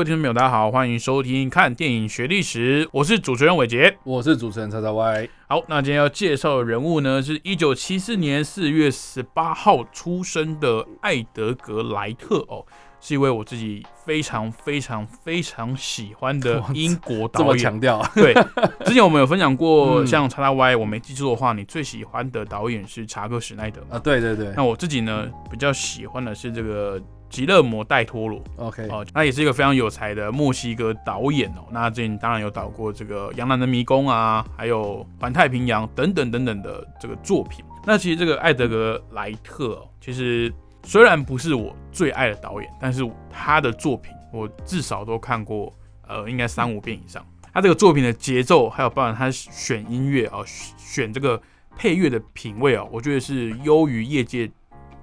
位听众朋友，大家好，欢迎收听看电影学历史，我是主持人伟杰，我是主持人叉叉 Y。好，那今天要介绍的人物呢，是一九七四年四月十八号出生的艾德格莱特哦，是一位我自己非常非常非常喜欢的 英国导演。这么强调？对，之前我们有分享过，像叉叉 Y，我没记错的话，你最喜欢的导演是查克史奈德啊？对对对。那我自己呢，比较喜欢的是这个。吉勒摩·戴托罗，OK，哦，那也是一个非常有才的墨西哥导演哦。那最近当然有导过这个《杨澜的迷宫》啊，还有《环太平洋》等等等等的这个作品。那其实这个艾德格莱特，其实虽然不是我最爱的导演，但是他的作品我至少都看过，呃，应该三五遍以上。他这个作品的节奏，还有包含他选音乐啊，选这个配乐的品味啊，我觉得是优于业界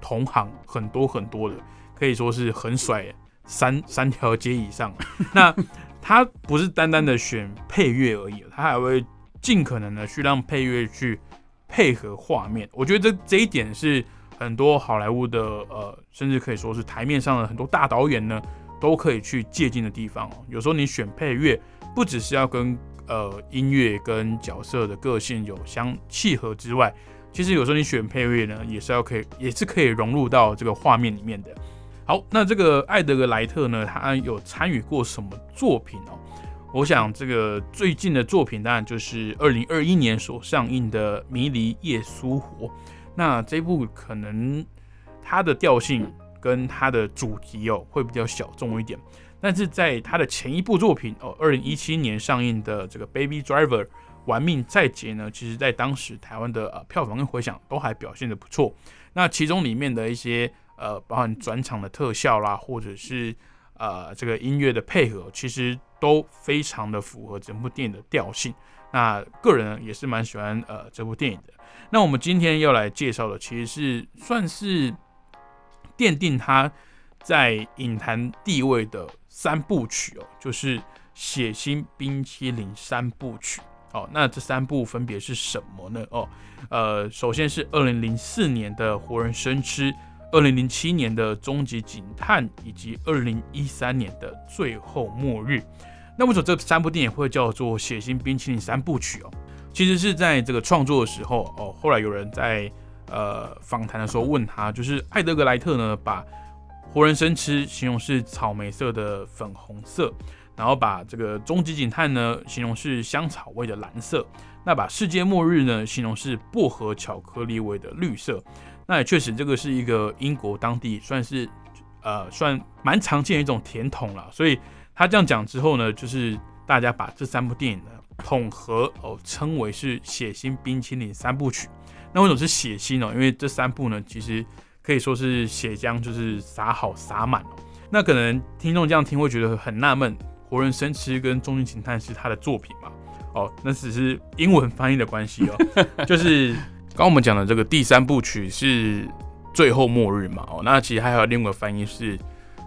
同行很多很多的。可以说是很甩三三条街以上。那他不是单单的选配乐而已，他还会尽可能的去让配乐去配合画面。我觉得这这一点是很多好莱坞的呃，甚至可以说是台面上的很多大导演呢，都可以去借鉴的地方哦。有时候你选配乐，不只是要跟呃音乐跟角色的个性有相契合之外，其实有时候你选配乐呢，也是要可以，也是可以融入到这个画面里面的。好，那这个艾德格莱特呢？他有参与过什么作品哦？我想这个最近的作品当然就是二零二一年所上映的《迷离夜苏活》。那这部可能它的调性跟它的主题哦会比较小众一点，但是在他的前一部作品哦，二零一七年上映的这个《Baby Driver》玩命再劫呢，其实在当时台湾的呃票房跟回响都还表现的不错。那其中里面的一些。呃，包含转场的特效啦，或者是呃这个音乐的配合，其实都非常的符合整部电影的调性。那个人也是蛮喜欢呃这部电影的。那我们今天要来介绍的，其实是算是奠定他在影坛地位的三部曲哦，就是《血腥冰淇淋三部曲》哦。那这三部分别是什么呢？哦，呃，首先是二零零四年的《活人生吃》。二零零七年的《终极警探》以及二零一三年的《最后末日》，那为什么这三部电影会叫做《血腥冰淇淋三部曲》哦？其实是在这个创作的时候哦，后来有人在呃访谈的时候问他，就是艾德格莱特呢，把活人生吃形容是草莓色的粉红色，然后把这个《终极警探》呢形容是香草味的蓝色，那把《世界末日》呢形容是薄荷巧克力味的绿色。那也确实，这个是一个英国当地算是，呃，算蛮常见的一种甜筒了。所以他这样讲之后呢，就是大家把这三部电影呢统合哦，称为是血腥冰淇淋三部曲。那为什么是血腥哦？因为这三部呢，其实可以说是血浆就是撒好撒满哦。那可能听众这样听会觉得很纳闷，《活人生吃》跟《终极警探》是他的作品嘛？哦，那只是英文翻译的关系哦，就是。刚我们讲的这个第三部曲是最后末日嘛？哦，那其实还有另外一个翻译是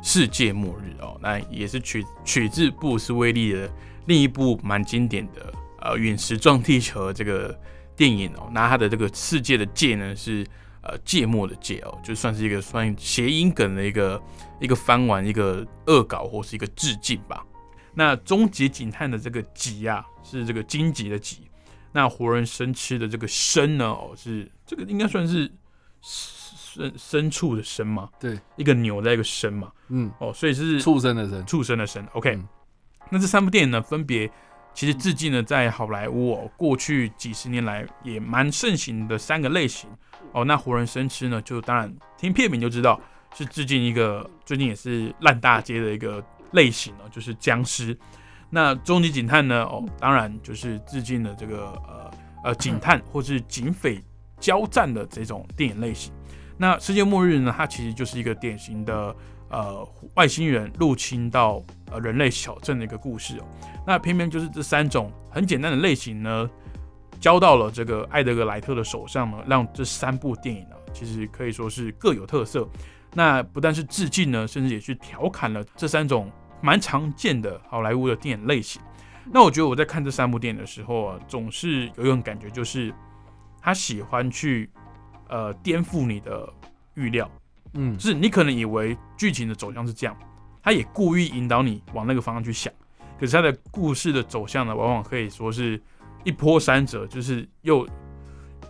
世界末日哦，那也是取取自布鲁斯威利的另一部蛮经典的呃陨石撞地球这个电影哦。那它的这个世界的界呢是呃芥末的芥哦，就算是一个算谐音梗的一个一个翻完一个恶搞或是一个致敬吧。那终极警探的这个极啊是这个荆棘的棘。那活人生吃的这个生呢？哦，是这个应该算是牲牲畜的牲嘛？对，一个牛在一个生嘛。嗯，哦，所以是畜生的生，畜生的生。OK，那这三部电影呢，分别其实致敬了，在好莱坞哦，过去几十年来也蛮盛行的三个类型。哦，那活人生吃呢，就当然听片名就知道是致敬一个最近也是烂大街的一个类型哦，就是僵尸。那终极警探呢？哦，当然就是致敬了这个呃呃警探或是警匪交战的这种电影类型。那世界末日呢？它其实就是一个典型的呃外星人入侵到呃人类小镇的一个故事哦。那偏偏就是这三种很简单的类型呢，交到了这个艾德格莱特的手上呢，让这三部电影呢，其实可以说是各有特色。那不但是致敬呢，甚至也去调侃了这三种蛮常见的好莱坞的电影类型。那我觉得我在看这三部电影的时候啊，总是有一种感觉，就是他喜欢去呃颠覆你的预料，嗯就是你可能以为剧情的走向是这样，他也故意引导你往那个方向去想，可是他的故事的走向呢，往往可以说是一波三折，就是又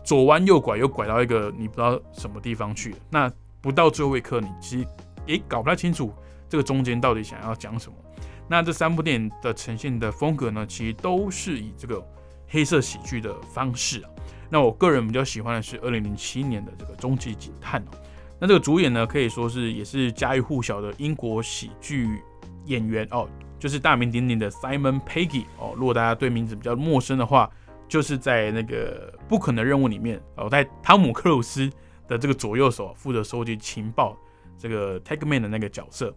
左弯右拐，又拐到一个你不知道什么地方去了。那不到最后一刻，你其实也搞不太清楚这个中间到底想要讲什么。那这三部电影的呈现的风格呢，其实都是以这个黑色喜剧的方式。那我个人比较喜欢的是二零零七年的这个《终极警探》哦。那这个主演呢，可以说是也是家喻户晓的英国喜剧演员哦，就是大名鼎鼎的 Simon Pegg 哦。如果大家对名字比较陌生的话，就是在那个《不可能任务》里面哦，在汤姆克鲁斯的这个左右手负责收集情报这个 Tag Man 的那个角色。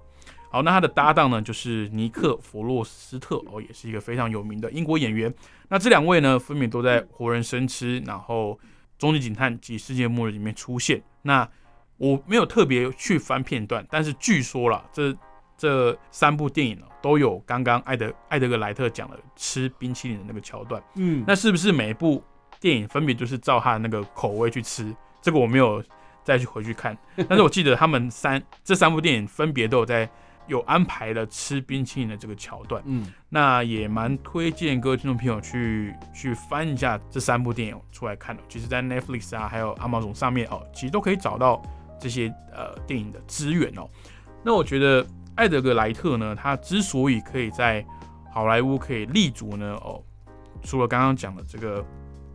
好，那他的搭档呢，就是尼克·弗洛斯特哦，也是一个非常有名的英国演员。那这两位呢，分别都在《活人生吃》然后《终极警探》及《世界末日》里面出现。那我没有特别去翻片段，但是据说啦，这这三部电影呢，都有刚刚艾德艾德格莱特讲的吃冰淇淋的那个桥段。嗯，那是不是每一部电影分别就是照他的那个口味去吃？这个我没有再去回去看，但是我记得他们三这三部电影分别都有在有安排了吃冰淇淋的这个桥段。嗯那也蛮推荐各位听众朋友去去翻一下这三部电影出来看的。其实，在 Netflix 啊，还有 Amazon 上面哦，其实都可以找到这些呃电影的资源哦。那我觉得艾德格莱特呢，他之所以可以在好莱坞可以立足呢，哦，除了刚刚讲的这个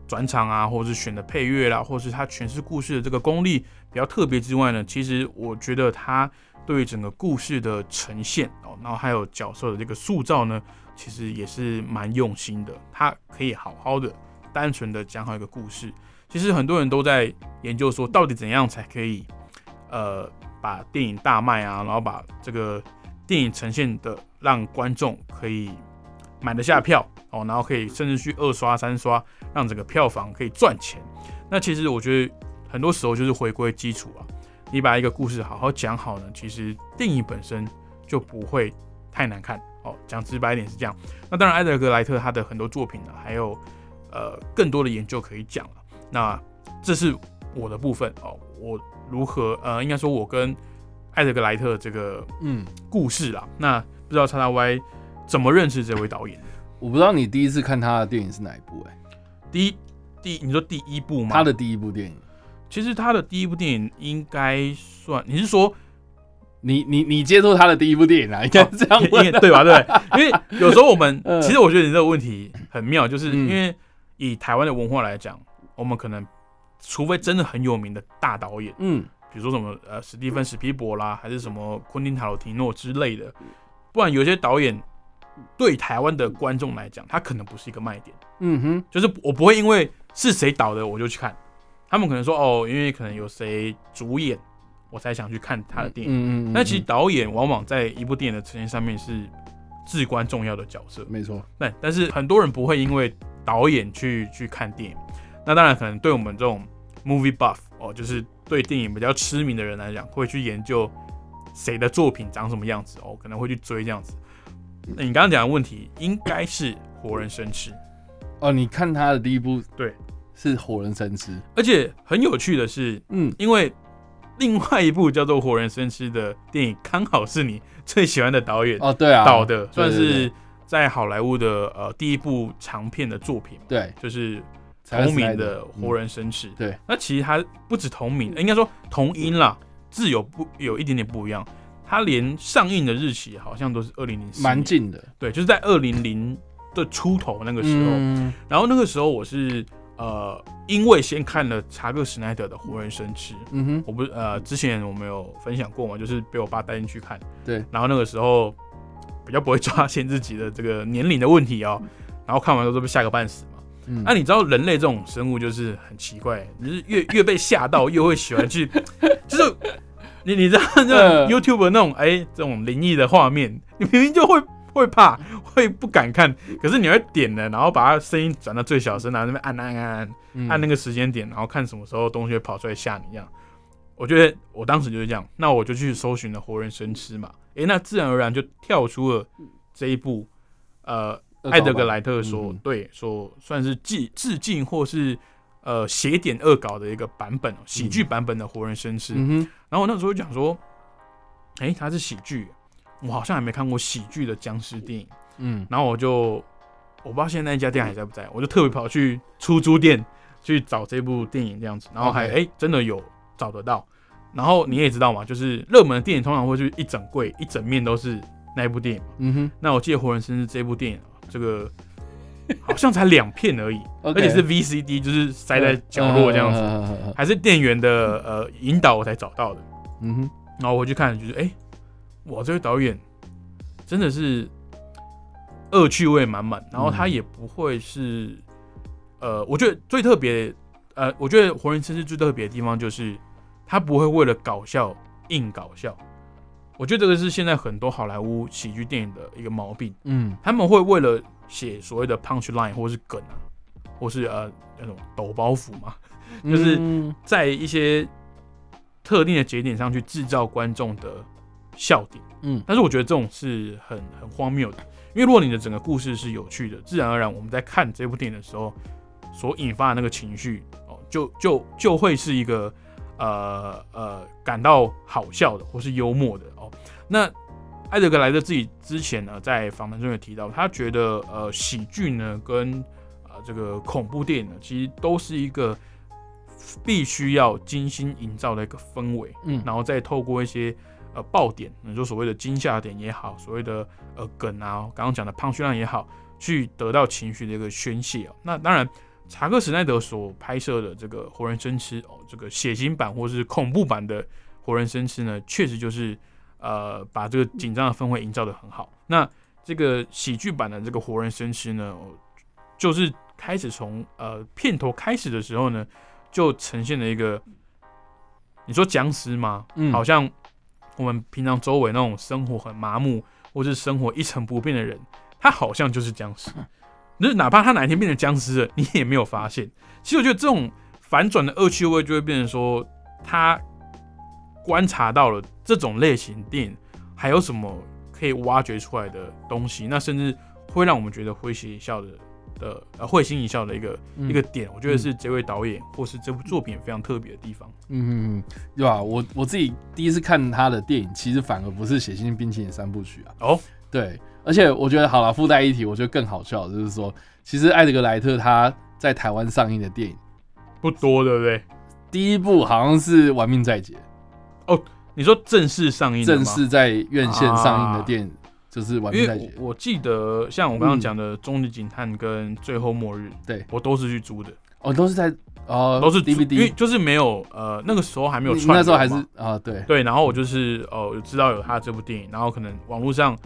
转场啊，或者是选的配乐啦，或者是他诠释故事的这个功力比较特别之外呢，其实我觉得他对于整个故事的呈现哦，然后还有角色的这个塑造呢，其实也是蛮用心的。他可以好好的、单纯的讲好一个故事。其实很多人都在研究说，到底怎样才可以，呃，把电影大卖啊，然后把这个电影呈现的让观众可以买得下票哦，然后可以甚至去二刷、三刷，让整个票房可以赚钱。那其实我觉得很多时候就是回归基础啊，你把一个故事好好讲好呢，其实电影本身就不会太难看哦。讲直白一点是这样。那当然，艾德格莱特他的很多作品呢，还有呃更多的研究可以讲了。那这是我的部分哦，我如何呃，应该说我跟艾德格莱特这个嗯，故事啦。那不知道叉叉 Y 怎么认识这位导演？我不知道你第一次看他的电影是哪一部、哎，第一第你说第一部吗？他的第一部电影，其实他的第一部电影应该算，你是说？你你你接触他的第一部电影啊？应该是这样应问。该对吧？对，因为有时候我们 嗯。其实我觉得你这个问题很妙，就是嗯。因为以台湾的文化来讲，我们可能除非真的很有名的大导演，嗯，比如说什么呃史蒂芬史皮博啦，还是什么昆汀塔罗提诺之类的，不然有些导演对台湾的观众来讲，他可能不是一个卖点。嗯哼，就是我不会因为是谁导的我就去看，他们可能说哦，因为可能有谁主演，我才想去看他的电影。嗯嗯嗯，但其实导演往往在一部电影的呈现上面是至关重要的角色。没错，那，但是很多人不会因为导演去去看电影。那当然，可能对我们这种 movie buff 哦，就是对电影比较痴迷的人来讲，会去研究谁的作品长什么样子哦，可能会去追这样子。那你刚刚讲的问题，应该是活人生吃。哦，你看他的第一部，对，是《活人生吃》，而且很有趣的是，嗯，因为另外一部叫做《活人生吃》的电影，刚好是你最喜欢的导演哦，对啊，导的，算是在好莱坞的呃第一部长片的作品嘛，对。就是同名的《活人，人生吃》嗯对，那其实它不止同名，应该说同音啦，字有不有一点点不一样。它连上映的日期好像都是二零零四，蛮近的。对，就是在二零零的出头那个时候。嗯。然后那个时候我是呃，因为先看了查克·史奈德的《活人生吃》，嗯哼，我不是呃，之前我们有分享过嘛，就是被我爸带进去看，对，然后那个时候比较不会抓现自己的这个年龄的问题哦，然后看完之后都被吓个半死嘛。嗯。那、你知道人类这种生物就是很奇怪，你是越 越被吓到，越会喜欢去，就是你你知道那 YouTube 那种哎、这种灵异的画面，你明明就会会怕，会不敢看，可是你会点的，然后把它声音转到最小声，然后那边按按按按嗯按那个时间点，然后看什么时候东西会跑出来吓你一样。我觉得我当时就是这样，那我就去搜寻了活人生吃嘛，诶、那自然而然就跳出了这一部呃艾德格莱特所、嗯对所算是致致敬或是呃写点恶搞的一个版本，喜剧版本的活人生吃。嗯，然后我那时候就讲说，诶，它是喜剧，我好像还没看过喜剧的僵尸电影。嗯然后我就我不知道现在那家店还在不在，我就特别跑去出租店去找这部电影这样子，然后还哎、真的有找得到。然后你也知道嘛，就是热门的电影通常会去一整柜一整面都是那一部电影嘛。嗯哼那我记得《活人生日》这部电影啊，这个好像才两片而已而且是 VCD，就是塞在角落这样子，子，还是店员的呃引导我才找到的。嗯哼，然后我去看，就是哎、诶哇，这位导演真的是恶趣味满满，然后他嗯也不会是，呃，我觉得最特别，呃，我觉得《活人生是最特别的地方就是他不会为了搞笑硬搞笑，我觉得这个是现在很多好莱坞喜剧电影的一个毛病，嗯。他们会为了写所谓的 punch line 或是梗啊，或是呃那种抖包袱嘛，就是嗯。在一些特定的节点上去制造观众的笑点。嗯。但是我觉得这种是很很荒谬的，因为如果你的整个故事是有趣的，自然而然我们在看这部电影的时候所引发的那个情绪哦，就就就会是一个呃呃感到好笑的或是幽默的哦。那艾德格莱特自己之前呢在访谈中有提到，他觉得呃喜剧呢跟呃这个恐怖电影呢，其实都是一个必须要精心营造的一个氛围。嗯然后再透过一些呃爆点，你说所谓的惊吓点也好，所谓的呃梗啊，刚刚讲的胖虚量也好，去得到情绪的一个宣泄哦。那当然，查克·史奈德所拍摄的这个《活人生吃》哦，这个血腥版或是恐怖版的《活人生吃》呢，确实就是呃把这个紧张的氛围营造的很好。那这个喜剧版的这个《活人生吃》呢，哦就是开始从呃片头开始的时候呢，就呈现了一个。你说僵尸吗？嗯好像我们平常周围那种生活很麻木，或是生活一成不变的人，他好像就是僵尸。就是哪怕他哪一天变成僵尸了，你也没有发现。其实我觉得这种反转的恶趣味，就会变成说，他观察到了这种类型电影还有什么可以挖掘出来的东西，那甚至会让我们觉得会心一笑的的呃会心一笑的一个、嗯一个点，我觉得是这位导演或是这部作品非常特别的地方。嗯嗯嗯，对吧？我我自己第一次看他的电影，其实反而不是《血腥冰淇淋三部曲》啊。哦，对，而且我觉得好了，附带一提，我觉得更好笑的就是说，其实艾德格莱特他在台湾上映的电影，不多，对不对？第一部好像是《玩命在劫哦你说正式上映》，正式在院线上映的电影、就是《玩因命在劫》。为我我记得，像我刚刚讲的《终极警探》跟《最后末日》，对我都是去租的，哦，都是在哦，都是租因为 DVD，就是没有呃那个时候还没有你串，那时候还是啊，对，对，然后我就是哦有知道有他这部电影，然后可能网络上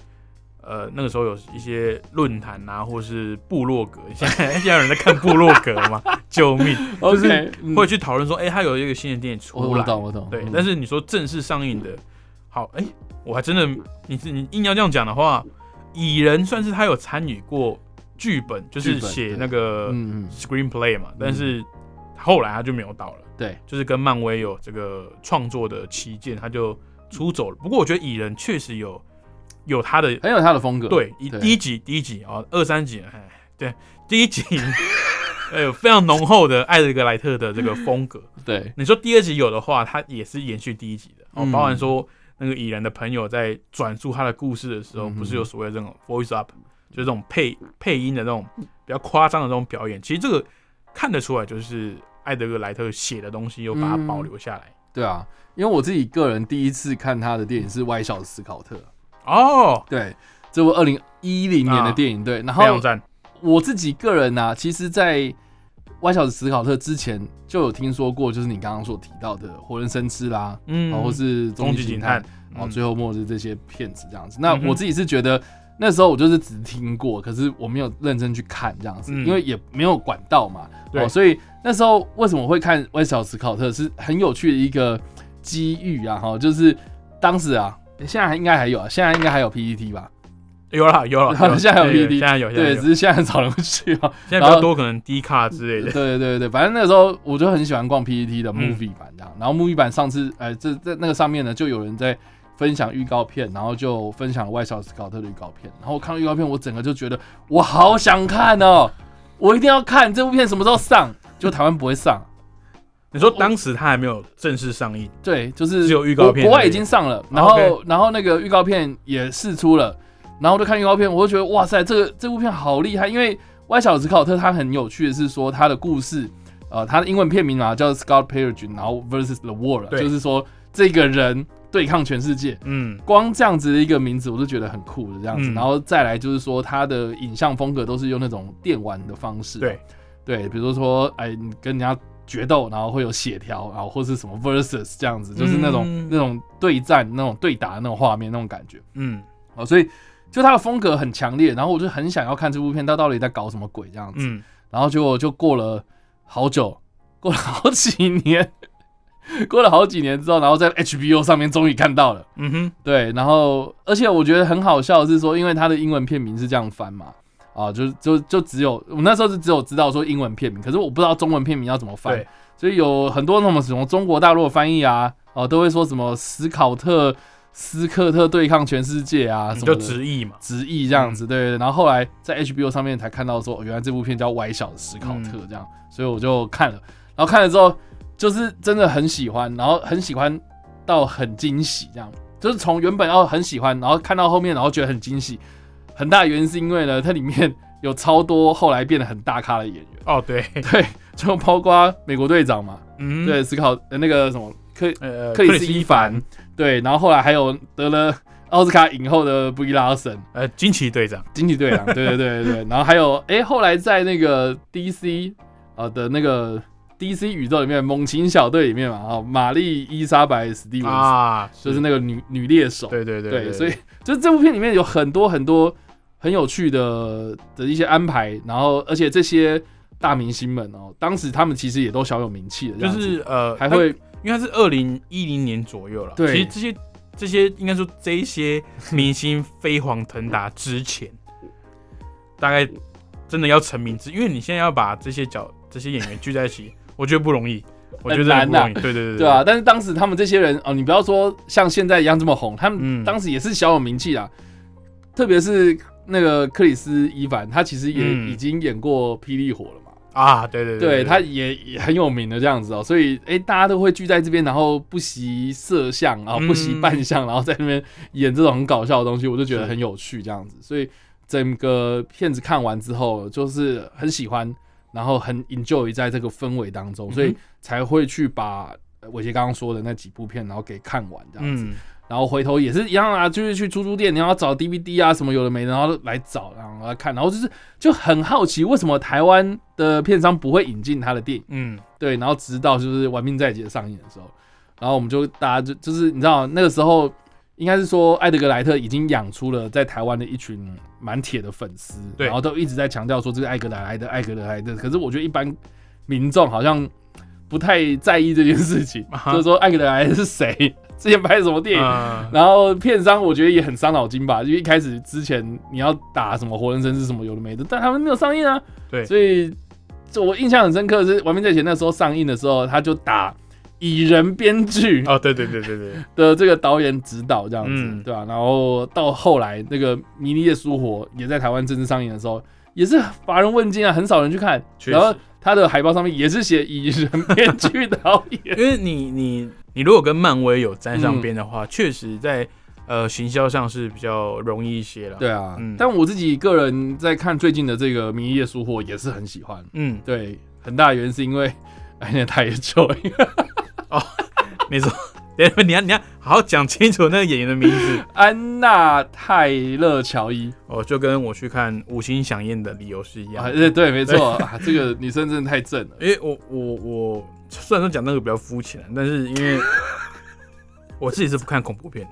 呃那个时候有一些论坛啊，或是部落格，现在 现在有人在看部落格吗？救命！就是会去讨论说，哎、他有一个新的电影出来，我懂我懂，对，嗯但是你说正式上映的，好，哎、我还真的，你是你硬要这样讲的话，蚁人算是他有参与过剧本，就是写那个 screenplay 嘛，但是后来他就没有导了，对，就是跟漫威有这个创作的旗舰，他就出走了。不过我觉得蚁人确实有有他的很有他的风格，对，一第一集第一集啊，二三集，哎，对，第一集。哎，有非常浓厚的艾德格莱特的这个风格，对，你说第二集有的话，它也是延续第一集的哦，嗯。包含说那个蚁人的朋友在转述他的故事的时候，嗯不是有所谓的这种 voice up，就是这种配配音的那种比较夸张的这种表演。其实这个看得出来，就是艾德格莱特写的东西又把它嗯保留下来。对啊，因为我自己个人第一次看他的电影是《歪小子斯考特》，哦，对，这部二零一零年的电影，对，然后。我自己个人呢、其实，在《歪小子史考特》之前就有听说过，就是你刚刚所提到的《活人生吃》啦，嗯，然后是《终极警探》，然后最后末日这些片子这样子。那我自己是觉得。那时候我就是只听过，可是我没有认真去看这样子，嗯因为也没有管道嘛，对哦，所以那时候为什么会看《歪小子斯考特》是很有趣的一个机遇啊，哈，就是当时啊，现在应该还有啊，现在应该还有 PPT 吧？有了有了，现在有 PPT，现在有，对，只是现在很少人去啊。现在比较多可能低卡之类的。对对对，反正那个时候我就很喜欢逛 PPT 的 movie 版这样。然后 movie 版上次，哎，这在那个上面呢，就有人在分享预告片，然后就分享外小斯考特的预告片。然后我看到预告片，我整个就觉得我好想看哦，我一定要看这部片什么时候上？就台湾不会上。你说当时他还没有正式上映？对，就是只有预告片，国外已经上了，然后然后那个预告片也试出了。然后就看预告片，我就觉得哇塞，这个这部片好厉害！因为《歪小子考特》它很有趣的是说，它的故事，呃，它的英文片名啊叫 Scott Pilgrim，然后 versus the world，就是说这个人对抗全世界。嗯，光这样子的一个名字，我就觉得很酷的这样子。然后再来就是说，它的影像风格都是用那种电玩的方式。对对，比如说，哎，你跟人家决斗，然后会有血条，然后或是什么 versus 这样子，就是那种那种对战、那种对打的那种画面那种感觉。嗯，好，所以。就他的风格很强烈，然后我就很想要看这部片，他到底在搞什么鬼这样子。嗯，然后结果就过了好久，过了好几年，过了好几年之后，然后在 HBO 上面终于看到了。嗯哼，对，然后而且我觉得很好笑的是说，因为他的英文片名是这样翻嘛，啊，就就就只有我那时候是只有知道说英文片名，可是我不知道中文片名要怎么翻，所以有很多那种什么中国大陆的翻译啊，哦，都会说什么史考特。斯科特对抗全世界啊，什么就直译嘛，直译这样子，对对。然后后来在 HBO 上面才看到说，原来这部片叫《歪小的斯考特》这样，所以我就看了。然后看了之后，就是真的很喜欢，然后很喜欢到很惊喜，这样就是从原本要很喜欢，然后看到后面，然后觉得很惊喜。很大原因是因为呢，它里面有超多后来变得很大咖的演员哦，对 对，就包括美国队长嘛，嗯，对，斯考那个什么。克呃克里斯伊凡对，然后后来还有得了奥斯卡影后的布伊拉森，呃惊奇队长，惊奇队长，对对对对对，然后还有哎后来在那个 DC 呃的那个 DC 宇宙里面猛禽小队里面嘛啊玛丽伊莎白史蒂文啊就是那个女女猎手，对对对，所以就是这部片里面有很多很多很有趣的的一些安排，然后而且这些大明星们哦，当时他们其实也都小有名气的，就是呃还会。因为它是二零一零年左右了，对，其实这些这些应该说这一些明星飞黄腾达之前，大概真的要成名之，因为你现在要把这些角这些演员聚在一起，我觉得不容易，我觉得难的，对对对对啊！但是当时他们这些人哦，你不要说像现在一样这么红，他们当时也是小有名气啊，特别是那个克里斯伊凡，他其实也已经演过《霹雳火》了。啊，对对对，他也也很有名的这样子哦，所以哎，大家都会聚在这边，然后不惜摄像，然后不惜扮相，然后在那边演这种很搞笑的东西，我就觉得很有趣这样子。所以整个片子看完之后，就是很喜欢，然后很 enjoy 在这个氛围当中，所以才会去把伟杰刚刚说的那几部片，然后给看完这样子。然后回头也是一样啊，就是去租书店，你要找 DVD 啊什么有的没的，然后来找，然后来看，然后就是就很好奇，为什么台湾的片商不会引进他的电影？嗯，对，然后直到就是《玩命在劫》上映的时候，然后我们就大家就就是你知道那个时候应该是说艾德格莱特已经养出了在台湾的一群蛮铁的粉丝，对，然后都一直在强调说这个艾格莱的艾格莱的，可是我觉得一般民众好像不太在意这件事情，就是说艾格莱是谁。之前拍什么电影，然后片商我觉得也很伤脑筋吧，就一开始之前你要打什么活人生是什么有的没的，但他们没有上映啊。对，所以我印象很深刻是《亡命在前》那时候上映的时候，他就打蚁人编剧哦，对对对对对 的这个导演指导这样子，对吧？然后到后来那个《迷离夜书火》也在台湾正式上映的时候，也是乏人问津啊，很少人去看。然后他的海报上面也是写蚁人编剧导演，因为你你。你如果跟漫威有沾上边的话，确实在呃行销上是比较容易一些了。对啊，但我自己个人在看最近的这个《迷夜书货》也是很喜欢。嗯，对，很大原因是因为安娜泰勒乔伊。哦，没错，你要你要好好讲清楚那个演员的名字，安娜泰勒乔伊。哦，就跟我去看《五星响宴》的理由是一样。对对，没错，这个女生真的太正了。因为我我我。虽然说讲那个比较肤浅，但是因为我自己是不看恐怖片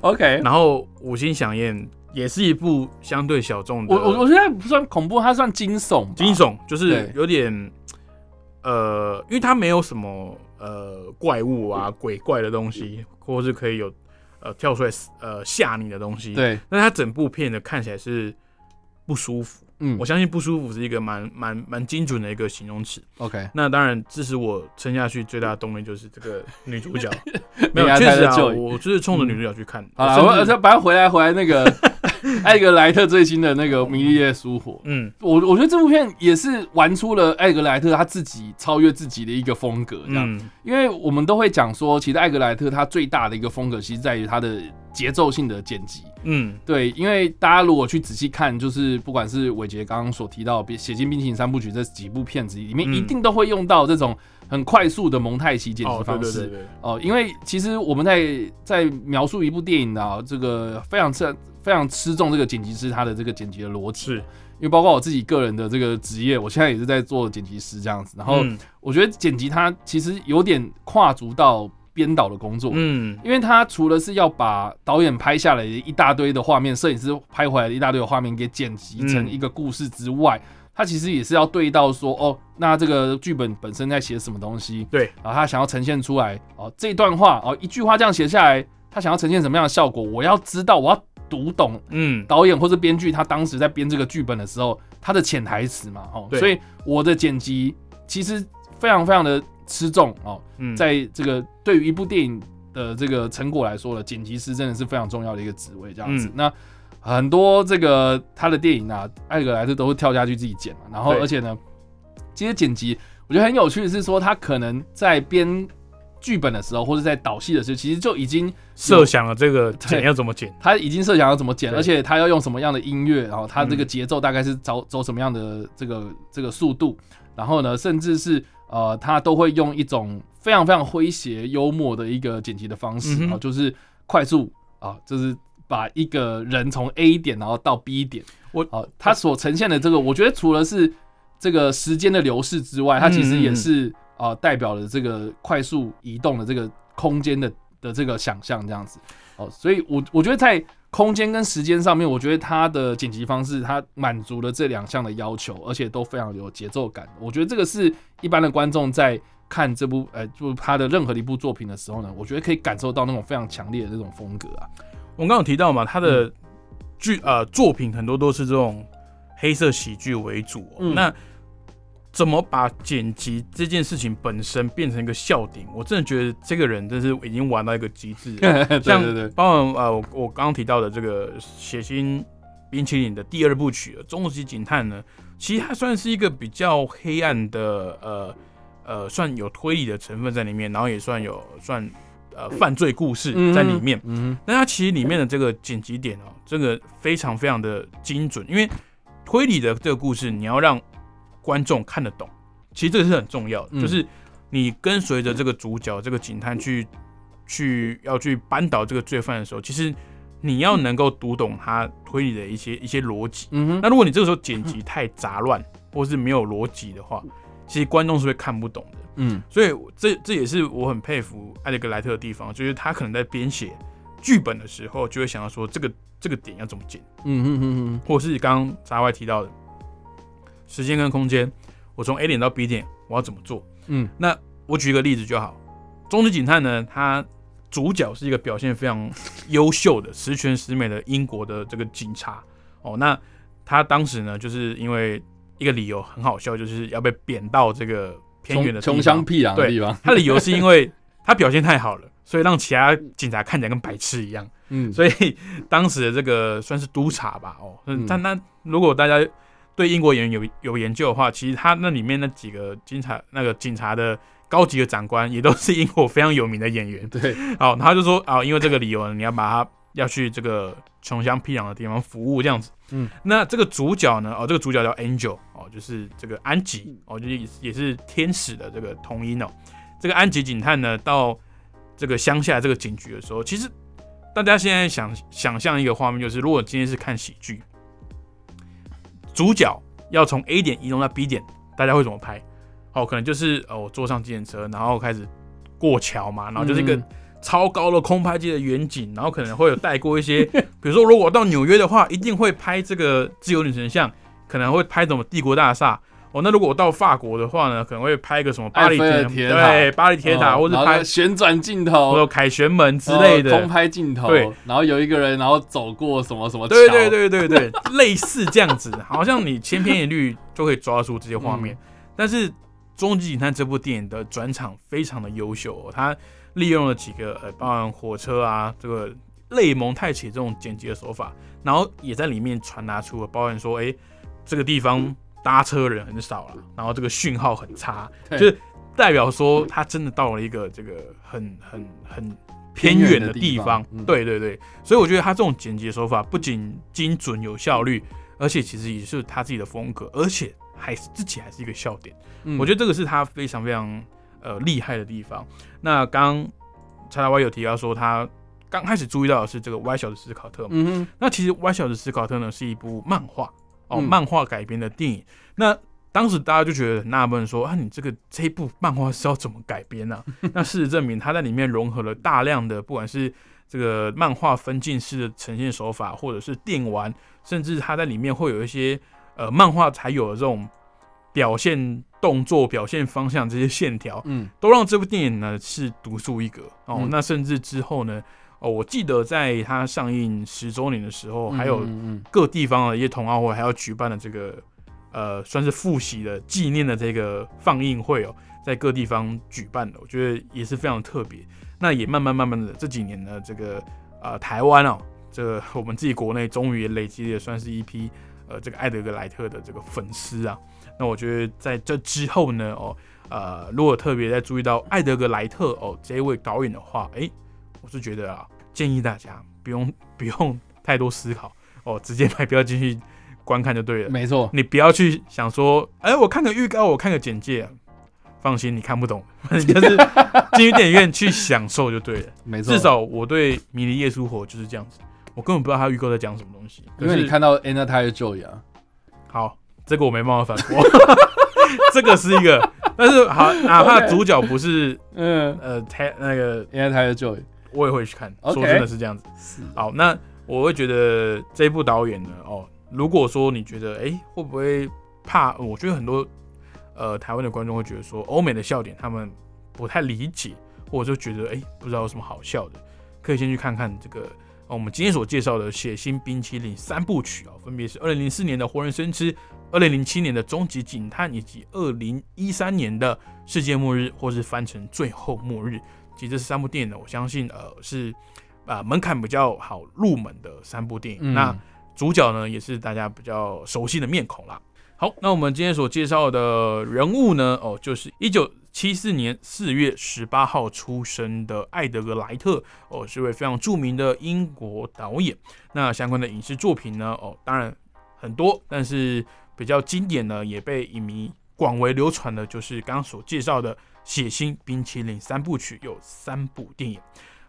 ，OK。然后《五星响宴》也是一部相对小众的，我我我现在不算恐怖，它算惊悚，惊悚就是有点，呃，因为它没有什么呃怪物啊、鬼怪的东西，或是可以有呃跳出来呃吓你的东西。，对，那它整部片呢看起来是不舒服。嗯我相信不舒服是一个蛮蛮蛮精准的一个形容词。，OK，那当然，支持我撑下去最大的动力就是这个女主角。没有，确实啊，我就是冲着女主角去看。好了，甚至我我把它回来回来那个 艾格莱特最新的那个《迷离夜疏火》，嗯，我我觉得这部片也是玩出了艾格莱特他自己超越自己的一个风格，这样。嗯因为我们都会讲说，其实艾格莱特他最大的一个风格，其实在于他的节奏性的剪辑。嗯对，因为大家如果去仔细看，就是不管是伟杰刚刚所提到《写进冰淇淋三部曲》这几部片子里面，嗯一定都会用到这种很快速的蒙太奇剪辑方式。哦，因为其实我们在在描述一部电影的、啊、这个非常吃非常吃重这个剪辑师他的这个剪辑的逻辑，是，因为包括我自己个人的这个职业，我现在也是在做剪辑师这样子，然后嗯。我觉得剪辑它其实有点跨足到编导的工作，嗯。因为它除了是要把导演拍下来的一大堆的画面，摄影师拍回来的一大堆的画面给剪辑成嗯一个故事之外，他其实也是要对到说，哦，那这个剧本本身在写什么东西，对，然后他想要呈现出来，哦，这段话，哦，一句话这样写下来，他想要呈现什么样的效果，我要知道，我要读懂嗯。导演或者编剧他当时在编这个剧本的时候，他的潜台词嘛，哦，所以我的剪辑其实非常非常的吃重哦，嗯，在这个对于一部电影的这个成果来说了，剪辑师真的是非常重要的一个职位，这样子。嗯。那很多这个他的电影啊，艾格莱斯都会跳下去自己剪嘛，然后而且呢，其实剪辑我觉得很有趣的是说，他可能在编剧本的时候，或者在导戏的时候，其实就已经设想了这个剪要怎么剪，他已经设想要怎么剪，而且他要用什么样的音乐，然后他这个嗯节奏大概是走走什么样的这个这个速度，然后呢，甚至是呃，他都会用一种非常非常诙谐幽默的一个剪辑的方式然后就是快速啊、就是把一个人从 A 点然后到 B 点，我啊、他所呈现的这个，我觉得除了是这个时间的流逝之外，它其实也是啊、呃代表了这个快速移动的这个空间的的这个想象这样子。哦，所以我我觉得在空间跟时间上面，我觉得它的剪辑方式它满足了这两项的要求，而且都非常有节奏感。我觉得这个是一般的观众在看这部呃，就他的任何的一部作品的时候呢，我觉得可以感受到那种非常强烈的这种风格啊。我们刚刚有提到嘛，他的剧呃作品很多都是这种黑色喜剧为主哦、嗯那怎么把剪辑这件事情本身变成一个笑点？我真的觉得这个人真是已经玩到一个极致了。对像对对，包括呃，我我刚刚提到的这个《血腥冰淇淋》的第二部曲《终极警探》呢，其实它算是一个比较黑暗的呃呃，算有推理的成分在里面，然后也算有算呃犯罪故事在里面。嗯那它其实里面的这个剪辑点哦，这个非常非常的精准，因为推理的这个故事，你要让观众看得懂，其实这个是很重要的，嗯。就是你跟随着这个主角这个警探去去要去扳倒这个罪犯的时候，其实你要能够读懂他推理的一些一些逻辑。嗯哼，那如果你这个时候剪辑太杂乱，或是没有逻辑的话，其实观众是会看不懂的。嗯。所以这这也是我很佩服艾德格莱特的地方，就是他可能在编写剧本的时候，就会想到说这个这个点要怎么剪，嗯哼哼哼，或是刚刚杂外提到的时间跟空间，我从 A 点到 B 点我要怎么做？嗯那我举一个例子就好，《终极警探》呢，他主角是一个表现非常优秀的、十全十美的英国的这个警察哦。那他当时呢，就是因为一个理由很好笑，就是要被贬到这个偏远的穷乡僻壤的地方，他的理由是因为他表现太好了，所以让其他警察看起来跟白痴一样。嗯，所以当时的这个算是督察吧，哦，嗯但那如果大家对英国演员有有研究的话，其实他那里面那几个警察那个警察的高级的长官也都是英国非常有名的演员。对，哦，他就说啊、因为这个理由，你要把他要去这个穷乡僻壤的地方服务这样子。嗯，那这个主角呢，哦，这个主角叫 Angel，哦，就是这个安吉，哦，就是也是天使的这个同音哦。这个安吉警探呢，到这个乡下这个警局的时候，其实大家现在想想象一个画面，就是如果今天是看喜剧，主角要从 A 点移动到 B 点，大家会怎么拍？哦，可能就是哦，我坐上计程车，然后开始过桥嘛，然后就是一个嗯超高的空拍机的远景，然后可能会有带过一些，比如说如果到纽约的话，一定会拍这个自由女神像，可能会拍什么帝国大厦。哦，那如果我到法国的话呢，可能会拍个什么巴黎铁塔对，巴黎铁塔，哦或者拍旋转镜或头者凯旋门之类的。哦空。拍镜头，对，然后有一个人然后走过什么什么桥，对对对对。对，类似这样子，好像你千篇一律就可以抓住这些画面。嗯。但是《终极警探》这部电影的转场非常的优秀、哦，它利用了几个呃，包含火车啊，这个类蒙太奇这种剪辑的手法，然后也在里面传达出了，包含说，哎、这个地方搭车人很少了，然后这个讯号很差，就是代表说他真的到了一个这个很很很偏远的地方。对对对，所以我觉得他这种剪辑手法不仅精准有效率，而且其实也是他自己的风格，而且还是自己还是一个笑点。嗯我觉得这个是他非常非常呃厉害的地方。那刚刚查达歪有提到说，他刚开始注意到的是这个歪小的斯考特嘛。嗯哼，那其实《歪小的斯考特》呢是一部漫画哦，嗯漫画改编的电影。那当时大家就觉得很纳闷说啊，你这个这一部漫画是要怎么改编呢、那事实证明，它在里面融合了大量的不管是这个漫画分镜式的呈现手法，或者是电玩，甚至它在里面会有一些呃漫画才有的这种表现动作、表现方向这些线条，嗯都让这部电影呢是独树一格哦。嗯那甚至之后呢，哦，我记得在它上映十周年的时候，还有各地方的一些同好会还要举办的这个呃，算是复习的纪念的这个放映会哦，在各地方举办的，我觉得也是非常特别。那也慢慢慢慢的这几年呢，这个呃台湾哦，这个我们自己国内终于也累积了算是一批呃这个艾德格莱特的这个粉丝啊。那我觉得在这之后呢，哦呃，如果特别在注意到艾德格莱特哦这一位导演的话，诶，我是觉得啊，建议大家不用不用太多思考哦，直接买票进去观看就对了嗯，。没错，你不要去想说，哎、我看个预告，我看个简介，放心，你看不懂，你就是进去电影院去享受就对了。没错，至少我对《迷离夜书火》就是这样子，我根本不知道他预告在讲什么东西。因为你看到 Anna Taylor Joy 啊，好，这个我没办法反驳，这个是一个，但是好，哪怕主角不是嗯呃，太那个，，Anna Taylor Joy 我也会去看。说真的是这样子。是好，那我会觉得这一部导演呢，哦，如果说你觉得，哎、会不会怕？我觉得很多呃台湾的观众会觉得说，欧美的笑点他们不太理解，或者就觉得，哎、不知道有什么好笑的，可以先去看看这个。哦我们今天所介绍的《血腥冰淇淋》三部曲啊、分别是二零零四年的《活人生吃》，二零零七年的《终极警探》，以及二零一三年的《世界末日》，或是翻成《最后末日》。其实这三部电影呢，我相信呃是啊、门槛比较好入门的三部电影。嗯那主角呢，也是大家比较熟悉的面孔啦。好，那我们今天所介绍的人物呢，哦，就是一九七四年四月十八号出生的艾德格莱特，哦，是位非常著名的英国导演。那相关的影视作品呢，哦，当然很多，但是比较经典呢，也被影迷广为流传的，就是刚刚所介绍的《血腥冰淇淋三部曲》，有三部电影。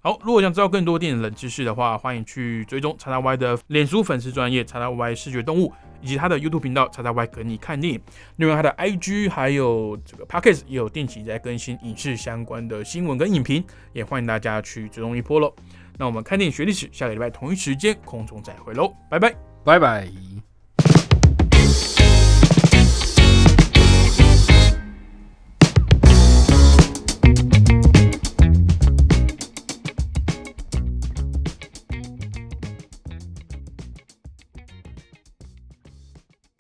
好，如果想知道更多电影冷知识的话，欢迎去追踪叉叉 Y 的脸书粉丝专业叉叉 Y 视觉动物，以及他的 YouTube 频道叉叉 Y 跟你看电影。另外，他的 IG 还有这个 Podcast 也有定期在更新影视相关的新闻跟影评，也欢迎大家去追踪一波喽。那我们看电影学历史，下个礼拜同一时间空中再会喽，拜拜。拜拜。